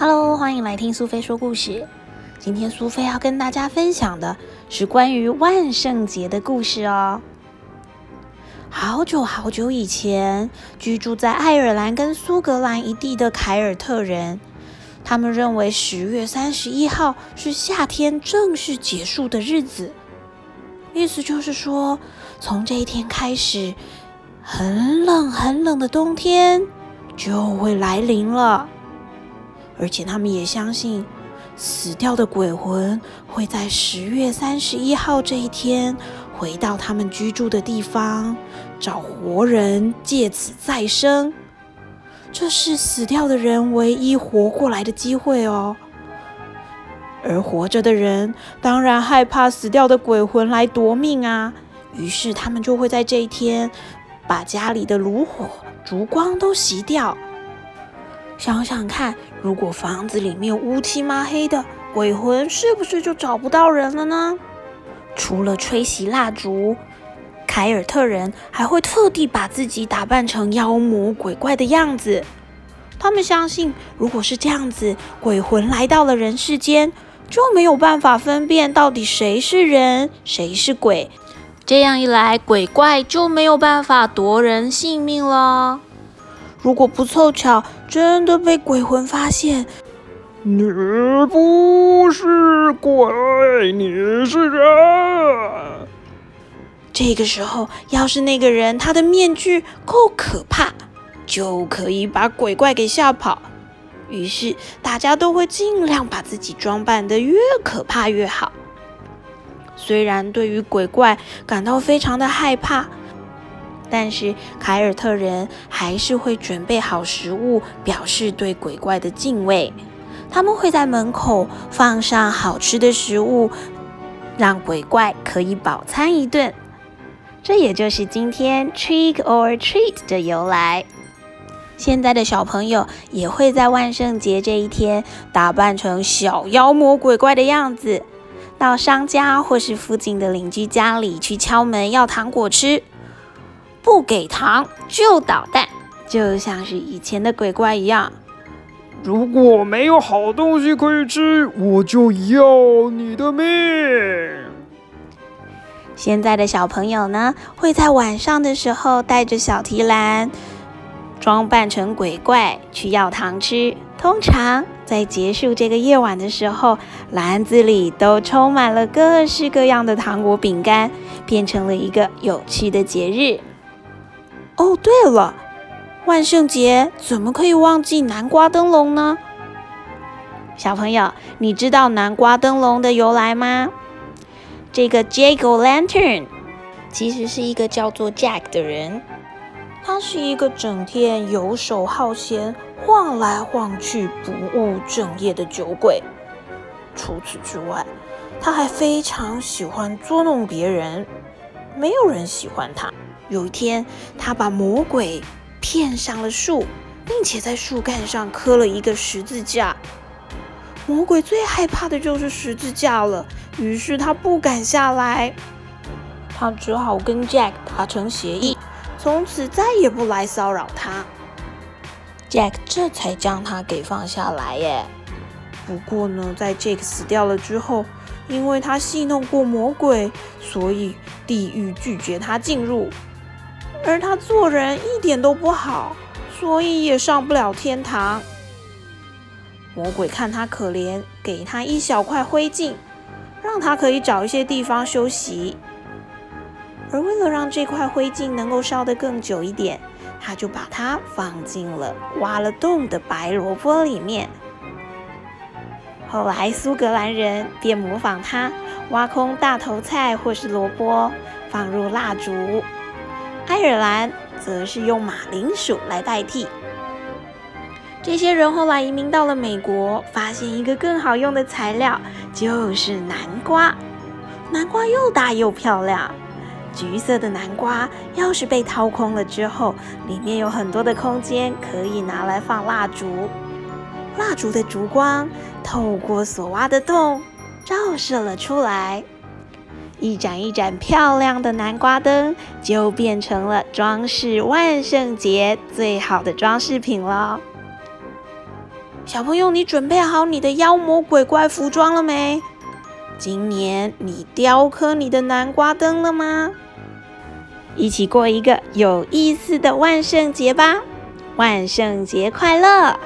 Hello，欢迎来听苏菲说故事。今天苏菲要跟大家分享的是关于万圣节的故事哦。好久好久以前，居住在爱尔兰跟苏格兰一地的凯尔特人，他们认为十月三十一号是夏天正式结束的日子。意思就是说，从这一天开始，很冷很冷的冬天就会来临了。而且他们也相信，死掉的鬼魂会在十月三十一号这一天回到他们居住的地方，找活人借此再生。这是死掉的人唯一活过来的机会哦。而活着的人当然害怕死掉的鬼魂来夺命啊，于是他们就会在这一天把家里的炉火、烛光都熄掉。想想看，如果房子里面乌漆抹黑的，鬼魂是不是就找不到人了呢？除了吹熄蜡烛，凯尔特人还会特地把自己打扮成妖魔鬼怪的样子。他们相信，如果是这样子，鬼魂来到了人世间，就没有办法分辨到底谁是人，谁是鬼。这样一来，鬼怪就没有办法夺人性命了。如果不凑巧真的被鬼魂发现，你不是鬼，你是人。这个时候，要是那个人他的面具够可怕，就可以把鬼怪给吓跑。于是大家都会尽量把自己装扮的越可怕越好。虽然对于鬼怪感到非常的害怕。但是凯尔特人还是会准备好食物，表示对鬼怪的敬畏。他们会在门口放上好吃的食物，让鬼怪可以饱餐一顿。这也就是今天 Trick or Treat 的由来。现在的小朋友也会在万圣节这一天打扮成小妖魔鬼怪的样子，到商家或是附近的邻居家里去敲门要糖果吃。不给糖就捣蛋，就像是以前的鬼怪一样。如果没有好东西可以吃，我就要你的命。现在的小朋友呢，会在晚上的时候带着小提篮，装扮成鬼怪去要糖吃。通常在结束这个夜晚的时候，篮子里都充满了各式各样的糖果饼干，变成了一个有趣的节日。哦，对了，万圣节怎么可以忘记南瓜灯笼呢？小朋友，你知道南瓜灯笼的由来吗？这个 Jack O' Lantern 其实是一个叫做 Jack 的人，他是一个整天游手好闲、晃来晃去、不务正业的酒鬼。除此之外，他还非常喜欢捉弄别人，没有人喜欢他。有一天，他把魔鬼骗上了树，并且在树干上刻了一个十字架。魔鬼最害怕的就是十字架了，于是他不敢下来。他只好跟 Jack 达成协议，从此再也不来骚扰他。Jack 这才将他给放下来耶。不过呢，在 Jack 死掉了之后，因为他戏弄过魔鬼，所以地狱拒绝他进入。而他做人一点都不好，所以也上不了天堂。魔鬼看他可怜，给他一小块灰烬，让他可以找一些地方休息。而为了让这块灰烬能够烧得更久一点，他就把它放进了挖了洞的白萝卜里面。后来苏格兰人便模仿他，挖空大头菜或是萝卜，放入蜡烛。爱尔兰则是用马铃薯来代替。这些人后来移民到了美国，发现一个更好用的材料，就是南瓜。南瓜又大又漂亮，橘色的南瓜要是被掏空了之后，里面有很多的空间可以拿来放蜡烛。蜡烛的烛光透过所挖的洞照射了出来。一盏一盏漂亮的南瓜灯，就变成了装饰万圣节最好的装饰品了。小朋友，你准备好你的妖魔鬼怪服装了没？今年你雕刻你的南瓜灯了吗？一起过一个有意思的万圣节吧！万圣节快乐！